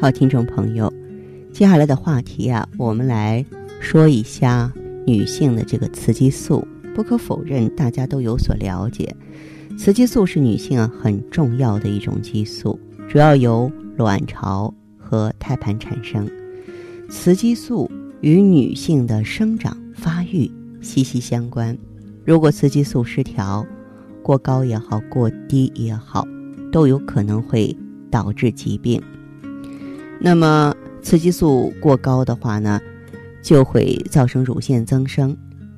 好，听众朋友，接下来的话题啊，我们来说一下女性的这个雌激素。不可否认，大家都有所了解，雌激素是女性啊很重要的一种激素，主要由卵巢和胎盘产生。雌激素与女性的生长发育息息相关，如果雌激素失调，过高也好，过低也好，都有可能会导致疾病。那么雌激素过高的话呢，就会造成乳腺增生，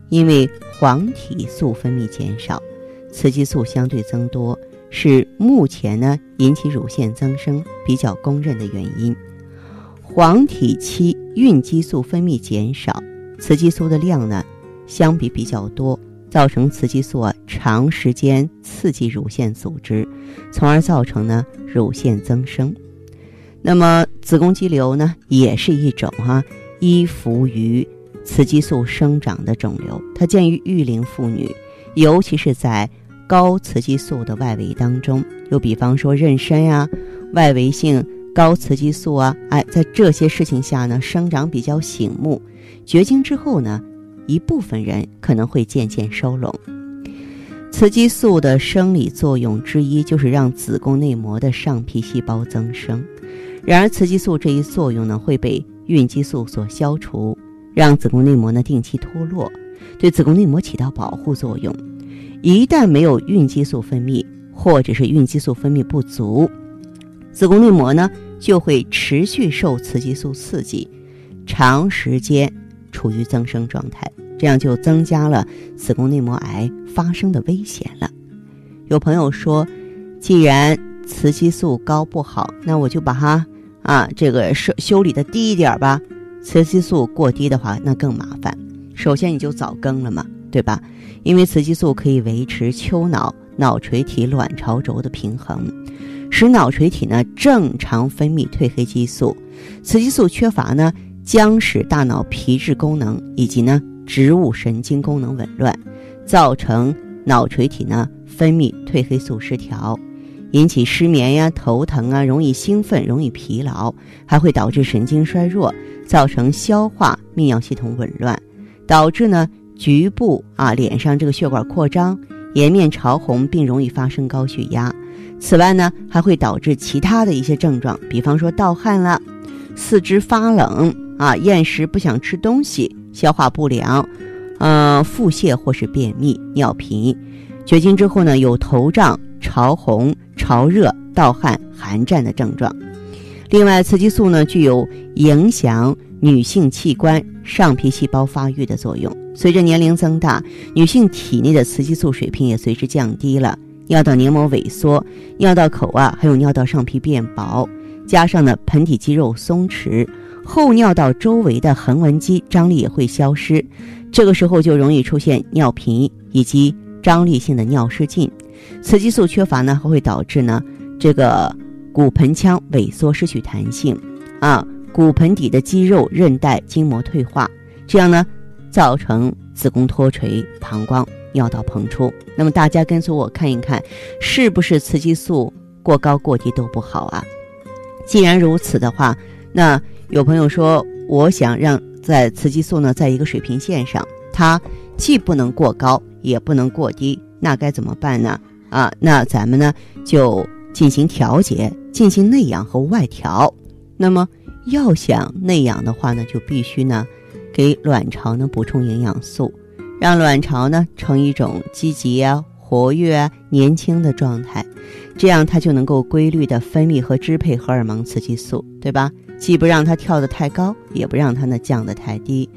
因为黄体素分泌减少，雌激素相对增多，是目前呢引起乳腺增生比较公认的原因。黄体期孕激素分泌减少，雌激素的量呢相比比较多，造成雌激素啊长时间刺激乳腺组织，从而造成呢乳腺增生。那么子宫肌瘤呢，也是一种哈依附于雌激素生长的肿瘤。它见于育龄妇女，尤其是在高雌激素的外围当中。又比方说妊娠呀，外围性高雌激素啊，哎，在这些事情下呢，生长比较醒目。绝经之后呢，一部分人可能会渐渐收拢。雌激素的生理作用之一就是让子宫内膜的上皮细胞增生。然而，雌激素这一作用呢，会被孕激素所消除，让子宫内膜呢定期脱落，对子宫内膜起到保护作用。一旦没有孕激素分泌，或者是孕激素分泌不足，子宫内膜呢就会持续受雌激素刺激，长时间处于增生状态，这样就增加了子宫内膜癌发生的危险了。有朋友说，既然雌激素高不好，那我就把它啊这个修修理的低一点吧。雌激素过低的话，那更麻烦。首先你就早更了嘛，对吧？因为雌激素可以维持丘脑、脑垂体、卵巢轴的平衡，使脑垂体呢正常分泌褪黑激素。雌激素缺乏呢，将使大脑皮质功能以及呢植物神经功能紊乱，造成脑垂体呢分泌褪黑素失调。引起失眠呀、头疼啊，容易兴奋、容易疲劳，还会导致神经衰弱，造成消化、泌尿系统紊乱，导致呢局部啊脸上这个血管扩张、颜面潮红，并容易发生高血压。此外呢，还会导致其他的一些症状，比方说盗汗了、四肢发冷啊、厌食、不想吃东西、消化不良、呃腹泻或是便秘、尿频。绝经之后呢，有头胀、潮红。潮热、盗汗、寒战的症状。另外，雌激素呢具有影响女性器官上皮细胞发育的作用。随着年龄增大，女性体内的雌激素水平也随之降低了，尿道黏膜萎缩，尿道口啊还有尿道上皮变薄，加上呢盆底肌肉松弛，后尿道周围的横纹肌张力也会消失，这个时候就容易出现尿频以及张力性的尿失禁。雌激素缺乏呢，还会导致呢这个骨盆腔萎缩、失去弹性，啊，骨盆底的肌肉、韧带、筋膜退化，这样呢造成子宫脱垂、膀胱、尿道膨出。那么大家跟随我看一看，是不是雌激素过高过低都不好啊？既然如此的话，那有朋友说，我想让在雌激素呢在一个水平线上，它既不能过高，也不能过低，那该怎么办呢？啊，那咱们呢就进行调节，进行内养和外调。那么要想内养的话呢，就必须呢给卵巢呢补充营养素，让卵巢呢呈一种积极啊、活跃啊、年轻的状态，这样它就能够规律的分泌和支配荷尔蒙雌激素，对吧？既不让它跳得太高，也不让它呢降得太低。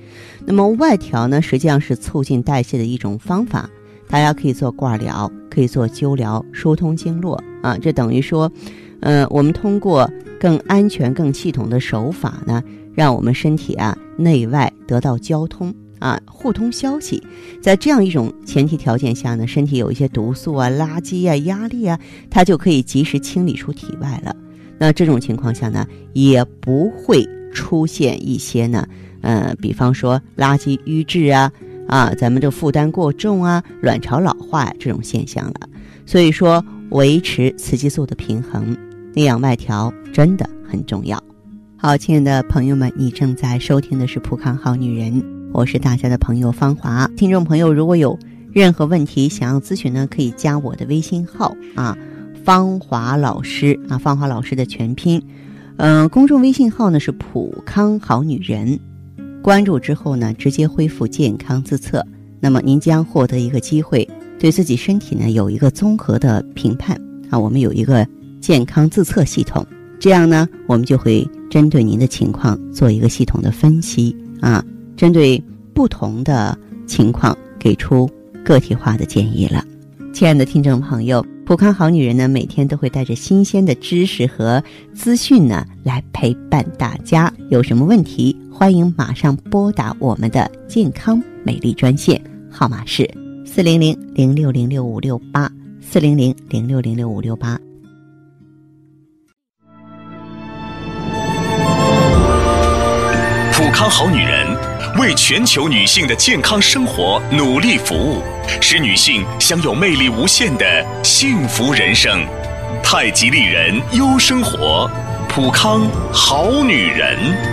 那么外调呢，实际上是促进代谢的一种方法。大家可以做挂疗，可以做灸疗，疏通经络啊。这等于说，呃，我们通过更安全、更系统的手法呢，让我们身体啊内外得到交通啊，互通消息。在这样一种前提条件下呢，身体有一些毒素啊、垃圾啊、压力啊，它就可以及时清理出体外了。那这种情况下呢，也不会出现一些呢，呃，比方说垃圾淤滞啊，啊，咱们这负担过重啊，卵巢老化这种现象了。所以说，维持雌激素的平衡，内养外调真的很重要。好，亲爱的朋友们，你正在收听的是《普康好女人》，我是大家的朋友芳华。听众朋友，如果有任何问题想要咨询呢，可以加我的微信号啊。芳华老师啊，芳华老师的全拼，嗯，公众微信号呢是普康好女人，关注之后呢，直接恢复健康自测，那么您将获得一个机会，对自己身体呢有一个综合的评判啊，我们有一个健康自测系统，这样呢，我们就会针对您的情况做一个系统的分析啊，针对不同的情况给出个体化的建议了，亲爱的听众朋友。普康好女人呢，每天都会带着新鲜的知识和资讯呢，来陪伴大家。有什么问题，欢迎马上拨打我们的健康美丽专线，号码是四零零零六零六五六八四零零零六零六五六八。普康好女人为全球女性的健康生活努力服务。使女性享有魅力无限的幸福人生，太极丽人优生活，普康好女人。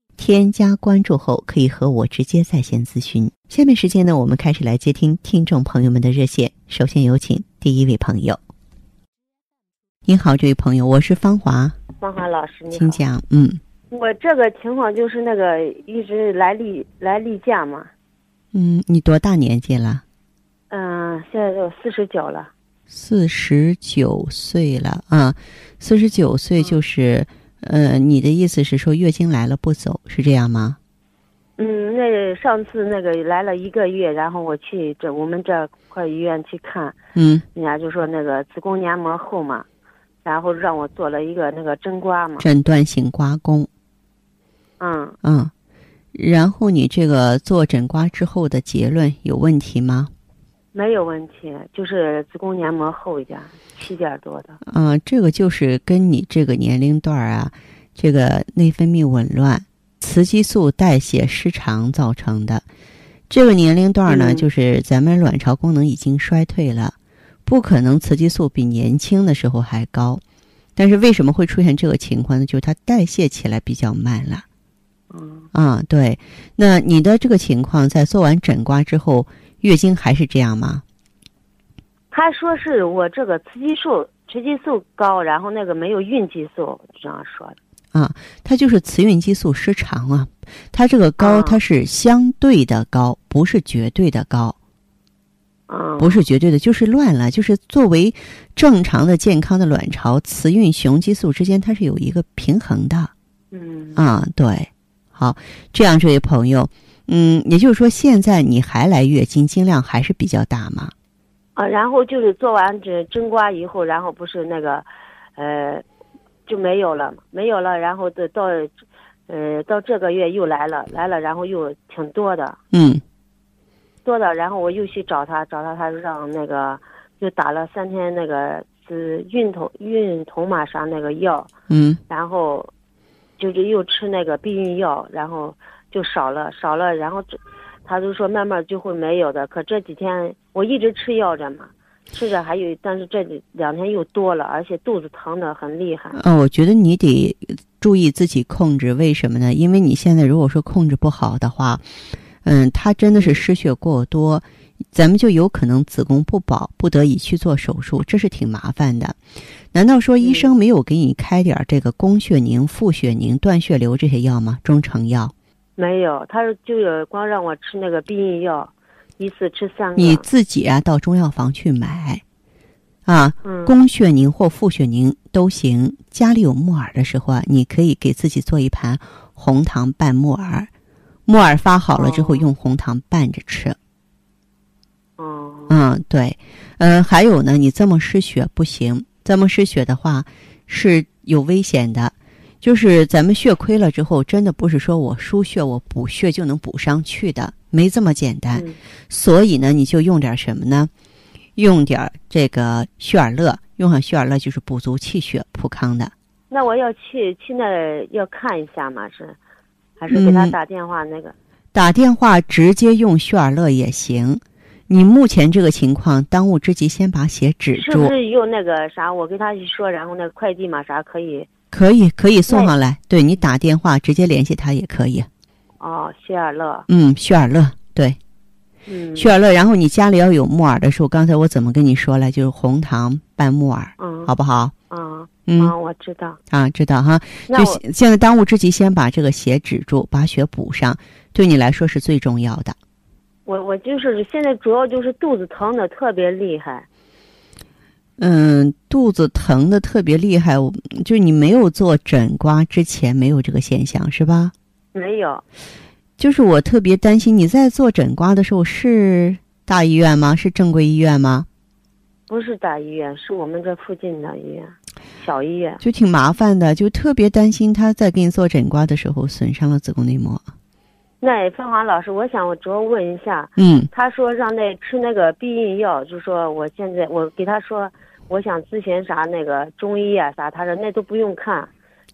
添加关注后可以和我直接在线咨询。下面时间呢，我们开始来接听听众朋友们的热线。首先有请第一位朋友。您好，这位朋友，我是芳华。芳华老师，你好。请讲，嗯。我这个情况就是那个一直来例来例假嘛。嗯，你多大年纪了？嗯，现在都四十九了。四十九岁了啊，四十九岁就是，呃，你的意思是说月经来了不走，是这样吗？嗯，那上次那个来了一个月，然后我去这我们这块医院去看，嗯，人家就说那个子宫黏膜厚嘛，然后让我做了一个那个针刮嘛。诊断性刮宫。嗯嗯，然后你这个做诊刮之后的结论有问题吗？没有问题，就是子宫黏膜厚一点，七点多的。嗯，这个就是跟你这个年龄段啊，这个内分泌紊乱、雌激素代谢失常造成的。这个年龄段呢，就是咱们卵巢功能已经衰退了，不可能雌激素比年轻的时候还高。但是为什么会出现这个情况呢？就是它代谢起来比较慢了。嗯啊，对，那你的这个情况在做完诊刮之后，月经还是这样吗？他说是我这个雌激素雌激素高，然后那个没有孕激素，这样说的。啊，它就是雌孕激素失常啊，它这个高它是相对的高，不是绝对的高。嗯，不是绝对的，就是乱了。就是作为正常的健康的卵巢，雌孕雄激素之间它是有一个平衡的。嗯啊，对。好，这样这位朋友，嗯，也就是说，现在你还来月经，经量还是比较大吗？啊，然后就是做完这针刮以后，然后不是那个，呃，就没有了，没有了，然后到到，呃，到这个月又来了，来了，然后又挺多的，嗯，多的，然后我又去找他，找他，他让那个又打了三天那个是孕酮孕酮嘛啥那个药，嗯，然后。就是又吃那个避孕药，然后就少了少了，然后这他就说慢慢就会没有的。可这几天我一直吃药着嘛，吃着还有，但是这两天又多了，而且肚子疼的很厉害。嗯，我觉得你得注意自己控制，为什么呢？因为你现在如果说控制不好的话，嗯，他真的是失血过多，咱们就有可能子宫不保，不得已去做手术，这是挺麻烦的。难道说医生没有给你开点这个宫血宁、复血宁、断血流这些药吗？中成药？没有，他就有光让我吃那个避孕药，一次吃三个。你自己啊，到中药房去买。啊，嗯宫血宁或复血宁都行。家里有木耳的时候啊，你可以给自己做一盘红糖拌木耳，木耳发好了之后哦用红糖拌着吃。哦，嗯，对，嗯，还有呢，你这么失血不行，这么失血的话是有危险的。就是咱们血亏了之后，真的不是说我输血我补血就能补上去的，没这么简单。嗯所以呢，你就用点什么呢？用点儿这个血尔乐，用上血尔乐就是补足气血、普康的。那我要去去那要看一下吗？是，还是给他嗯打电话那个？打电话直接用血尔乐也行。你目前这个情况，当务之急先把血止是不住，是用那个啥？我跟他一说，然后那个快递嘛啥可以？可以可以送上来。对你打电话直接联系他也可以。哦，雪尔乐，嗯，雪尔乐对嗯，血尔乐。然后你家里要有木耳的时候，刚才我怎么跟你说了？就是红糖拌木耳，嗯，好不好？嗯嗯嗯，我知道。啊，知道哈。就现现在当务之急，先把这个血止住，把血补上，对你来说是最重要的。我我就是现在主要就是肚子疼的特别厉害。嗯，肚子疼的特别厉害，我就是你没有做诊刮之前没有这个现象是吧？没有，就是我特别担心你在做诊刮的时候是大医院吗？是正规医院吗？不是大医院，是我们这附近的医院，小医院。就挺麻烦的，就特别担心他在给你做诊刮的时候损伤了子宫内膜。那芳华老师，我想我主要问一下，嗯他说让那吃那个避孕药，就说我现在我给他说，我想咨询啥那个中医啊啥，他说那都不用看，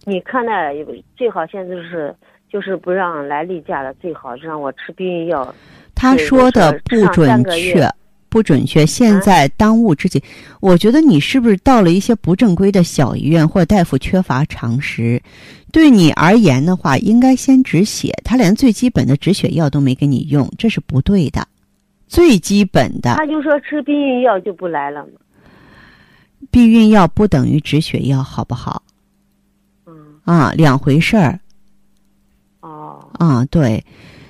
你看那最好现在就是就是不让来例假了，最好让我吃避孕药。他说的不准确，不准确。现啊在当务之急，我觉得你是不是到了一些不正规的小医院，或者大夫缺乏常识？对你而言的话，应该先止血。他连最基本的止血药都没给你用，这是不对的。最基本的他就说吃避孕药就不来了嘛。避孕药不等于止血药，好不好？嗯，啊，两回事儿。哦，啊，对，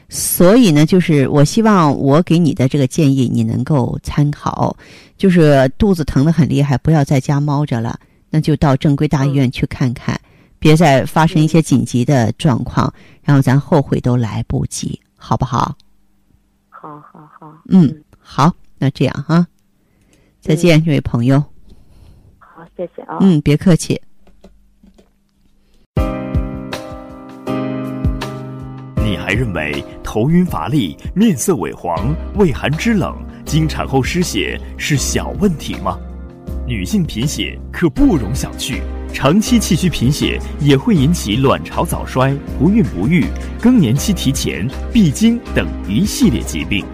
所以呢，就是我希望我给你的这个建议你能够参考，就是肚子疼的很厉害，不要在家猫着了，那就到正规大医院去看看，别再发生一些紧急的状况，然后咱后悔都来不及，好不好？好好好。嗯，好，那这样哈，再见，这位朋友，好，谢谢啊。嗯，别客气。你还认为头晕乏力、面色萎黄、畏寒肢冷、经产后失血是小问题吗？女性贫血可不容小觑，长期气虚贫血也会引起卵巢早衰、不孕不育、更年期提前、闭经等一系列疾病。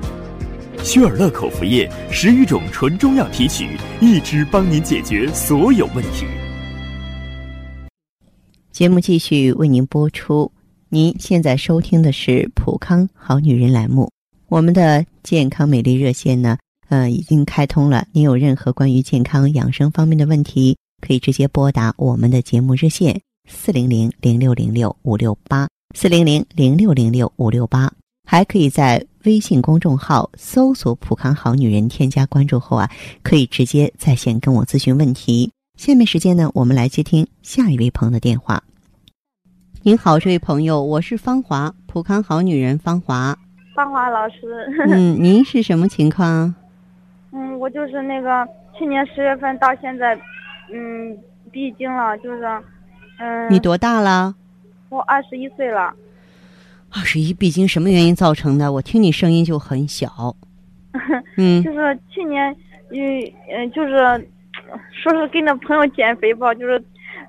薛尔乐口服液十余种纯中药提取，一支帮您解决所有问题。节目继续为您播出。您现在收听的是普康好女人栏目，我们的健康美丽热线呢，呃，已经开通了。您有任何关于健康养生方面的问题，可以直接拨打我们的节目热线四零零零六零六五六八四零零零六零六五六八，还可以在微信公众号搜索“普康好女人”，添加关注后啊，可以直接在线跟我咨询问题。下面时间呢，我们来接听下一位朋友的电话。您好，这位朋友，我是芳华，普康好女人芳华。芳华老师，嗯，您是什么情况？嗯，我就是那个去年十月份到现在，嗯，闭经了，就是，嗯，你多大了？我二十一岁了，二十一，闭经什么原因造成的？我听你声音就很小。嗯就是去年，嗯嗯，就是说是跟着朋友减肥吧，就是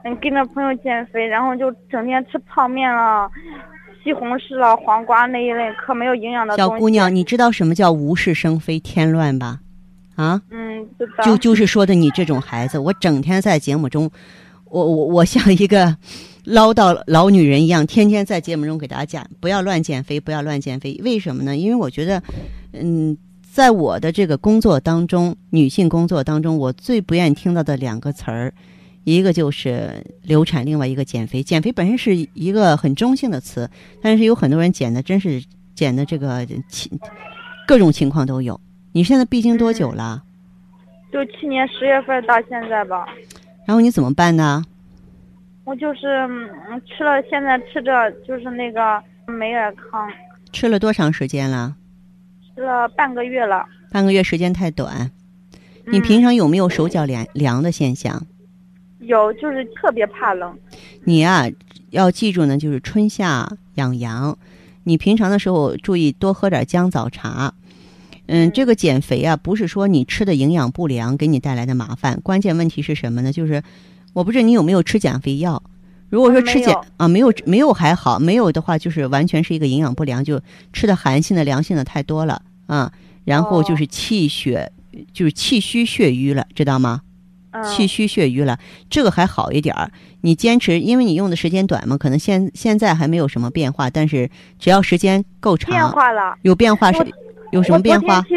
嗯跟着朋友减肥，然后就整天吃泡面了、西红柿了、黄瓜那一类可没有营养的。小姑娘，你知道什么叫无事生非、添乱吧？啊，嗯，知道。就就是说的你这种孩子，我整天在节目中，我我我像一个唠叨老女人一样，天天在节目中给大家讲，不要乱减肥，不要乱减肥。为什么呢？因为我觉得，嗯，在我的这个工作当中，女性工作当中，我最不愿意听到的两个词儿，一个就是流产，另外一个减肥。减肥本身是一个很中性的词，但是有很多人减的真是减的这个情各种情况都有。你现在闭经多久了？就去年十月份到现在吧。然后你怎么办呢？我就是嗯吃了，现在吃着就是那个美尔康，吃了多长时间了？吃了半个月了。半个月时间太短。你嗯平常有没有手脚凉凉的现象？有，就是特别怕冷。你啊、要记住呢，就是春夏养阳。你平常的时候注意多喝点姜枣茶。嗯，这个减肥啊，不是说你吃的营养不良给你带来的麻烦，关键问题是什么呢？就是我不知道你有没有吃减肥药。如果说吃减、啊，没有没有还好，没有的话就是完全是一个营养不良，就吃的寒性的、凉性的太多了啊，然后就哦是气血，就是气虚血瘀了，知道吗？嗯，气虚血瘀了，这个还好一点儿。你坚持，因为你用的时间短嘛，可能现现在还没有什么变化，但是只要时间够长，变化了。有变化是我有什么变化我？去，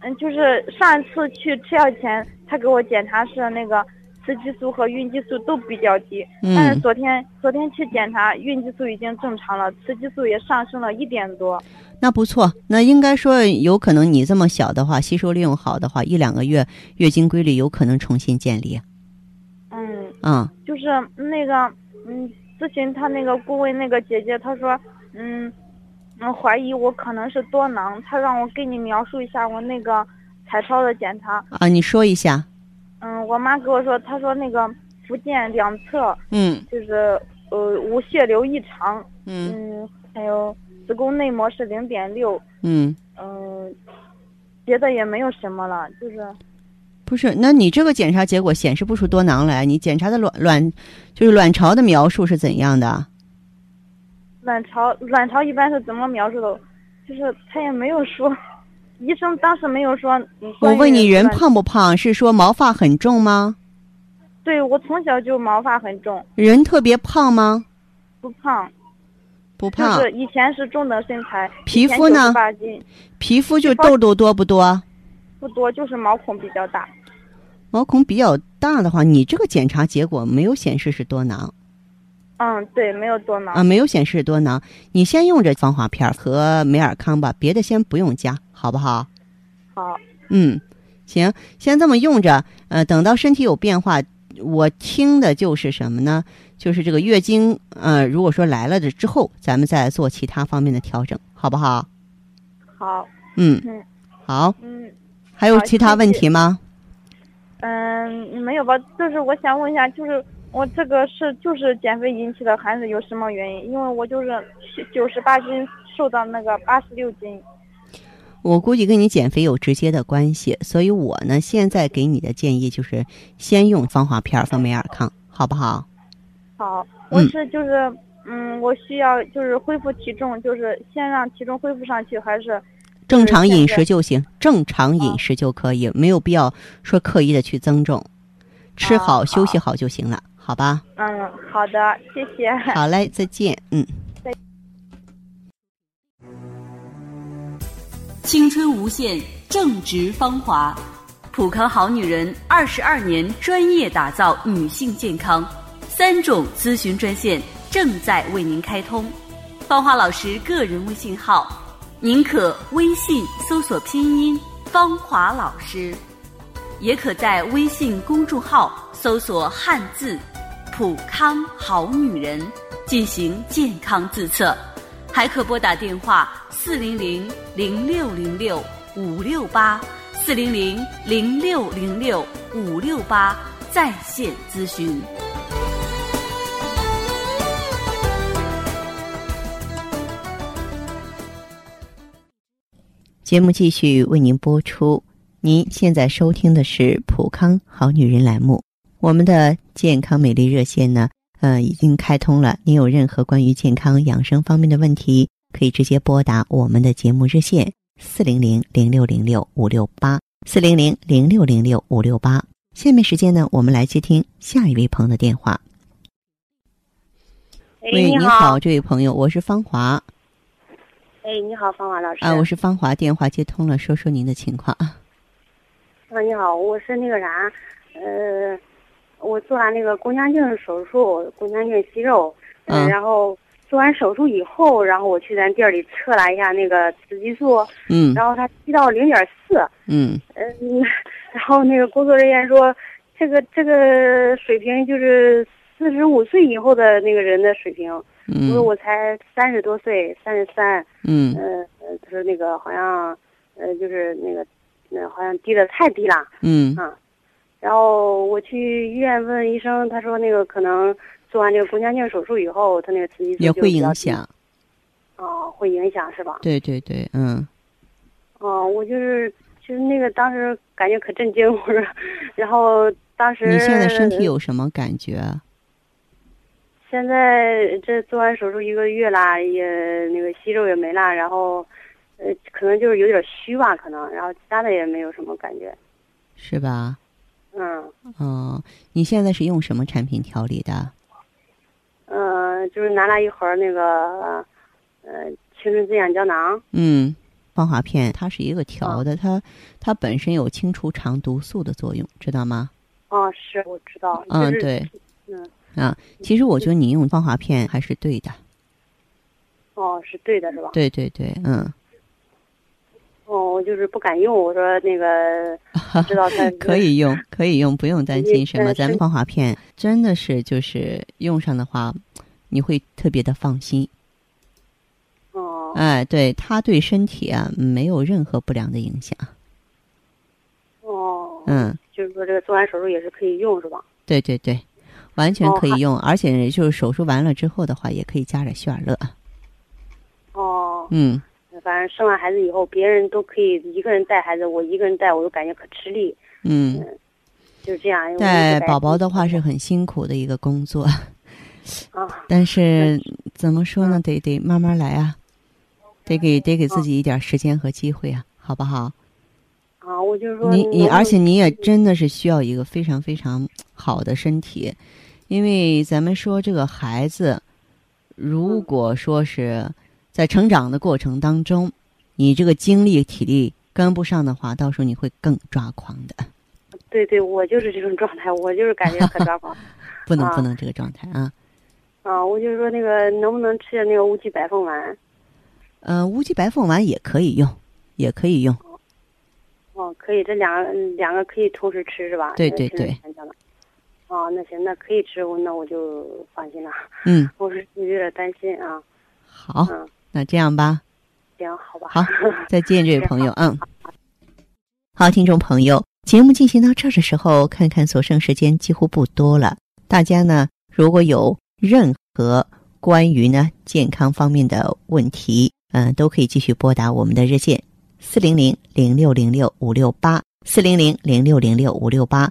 嗯，就是上一次去吃药前，他给我检查是那个雌激素和孕激素都比较低，但是嗯，昨天昨天去检查，孕激素已经正常了，雌激素也上升了一点多。那不错，那应该说有可能你这么小的话，吸收利用好的话，一两个月月经规律有可能重新建立。嗯，啊、就是那个，嗯，咨询他那个顾问那个姐姐，她说，嗯，嗯，怀疑我可能是多囊，他让我给你描述一下我那个彩超的检查。啊，你说一下。嗯，我妈跟我说，她说那个福建两侧嗯就是呃无血流异常，嗯嗯，还有子宫内膜是零点六，嗯，嗯，别的也没有什么了，就是不是，那你这个检查结果显示不出多囊来，你检查的卵卵就是卵巢的描述是怎样的？卵巢卵巢一般是怎么描述的？就是他也没有说，医生当时没有说。嗯我问你，人？胖不胖？是说毛发很重吗？对我从小就毛发很重，人特别胖吗？不胖，不胖。就是以前是中等身材，皮肤呢八斤皮肤就痘痘多不多？不多，就是毛孔比较大。毛孔比较大的话，你这个检查结果没有显示是多囊嗯，对，没有多囊。啊，没有显示多囊。你先用着防滑片儿和美尔康吧，别的先不用加，好不好？好，嗯，行，先这么用着。呃，等到身体有变化，我听的就是什么呢？就是这个月经，呃，如果说来了的之后，咱们再做其他方面的调整，好不好？好，嗯嗯，好。嗯还有其他问题吗？嗯，没有吧？就是我想问一下，就是我这个是就是减肥引起的，还是有什么原因？因为我就是九十八斤瘦到那个八十六斤。我估计跟你减肥有直接的关系，所以我呢现在给你的建议就是先用芳华片儿和美尔康，好不好？好，我是就是嗯，我需要就是恢复体重，就是先让体重恢复上去，还是正常饮食就行，正常饮食就可以，没有必要说刻意的去增重，吃好休息好就行了，好吧？嗯，好的，谢谢。好嘞，再见，嗯。青春无限，正值芳华，普康好女人二十二年专业打造女性健康，三种咨询专线正在为您开通。芳华老师个人微信号，您可微信搜索拼音“芳华老师”，也可在微信公众号搜索汉字“普康好女人”进行健康自测。还可拨打电话四零零零六零六五六八四零零零六零六五六八在线咨询。节目继续为您播出。您现在收听的是《普康好女人》栏目，我们的健康美丽热线呢，呃，已经开通了。您有任何关于健康养生方面的问题，可以直接拨打我们的节目热线四零零零六零六五六八四零零零六零六五六八。下面时间呢，我们来接听下一位朋友的电话。喂，你好，这位朋友，我是芳华。哎，你好，芳华老师。啊，我是芳华，电话接通了，说说您的情况啊。啊，你好，我是那个啥，呃，我做完那个宫腔镜手术，宫腔镜息肉，嗯，然后做完手术以后，然后我去咱店里测了一下那个雌激素，嗯，然后它低到零点四，嗯，嗯，然后那个工作人员说，这个这个水平就是四十五岁以后的那个人的水平。嗯，因为我才三十多岁，三十三。嗯，呃，他说那个好像，呃，就是那个，那好像低的太低了。嗯。啊，然后我去医院问医生，他说那个可能做完这个宫腔镜手术以后，他那个雌激素也会影响。哦，会影响是吧？对对对，嗯。哦，我就是就是那个当时感觉可震惊，我说，然后当时你现在身体有什么感觉？现在这做完手术一个月啦，也那个息肉也没了，然后，呃，可能就是有点虚吧，可能，然后其他的也没有什么感觉，是吧？嗯。哦，你现在是用什么产品调理的？嗯，就是拿了一盒那个，呃，青春滋养胶囊。嗯，芳华片它是一个调的，它它本身有清除肠毒素的作用，知道吗？哦，是我知道。嗯，对。嗯。啊，其实我觉得你用芳华片还是对的。哦，是对的，是吧？对对对，嗯。哦，我就是不敢用。我说那个，知道它可以用，可以用，不用担心什么。咱们防滑片真的是就是用上的话，你会特别的放心。哦。哎，对，它对身体啊没有任何不良的影响。哦。嗯。就是说，这个做完手术也是可以用，是吧？对对对。完全可以用，而且就是手术完了之后的话，也可以加点血尔乐。哦。嗯。反正生完孩子以后，别人都可以一个人带孩子，我一个人带，我都感觉可吃力。嗯。就是这样。带宝宝的话是很辛苦的一个工作。啊。但是怎么说呢？得得慢慢来啊，得给得给自己一点时间和机会啊，好不好？啊，我就是说。你你，而且你也真的是需要一个非常非常好的身体。因为咱们说这个孩子，如果说是在成长的过程当中，你这个精力体力跟不上的话，到时候你会更抓狂的。对对，我就是这种状态，我就是感觉很抓狂。不能不能这个状态啊！啊，我就是说那个能不能吃点那个乌鸡白凤丸？呃，乌鸡白凤丸也可以用，也可以用。哦，可以，这两个两个可以同时吃是吧？对对对。哦，那行，那可以吃，我那我就放心了。嗯，我是有点担心啊。好，嗯，那这样吧。行，好吧。好，再见，这位朋友。嗯，好，听众朋友，节目进行到这儿的时候，看看所剩时间几乎不多了。大家呢，如果有任何关于呢健康方面的问题，嗯，都可以继续拨打我们的热线四零零零六零六五六八四零零零六零六五六八。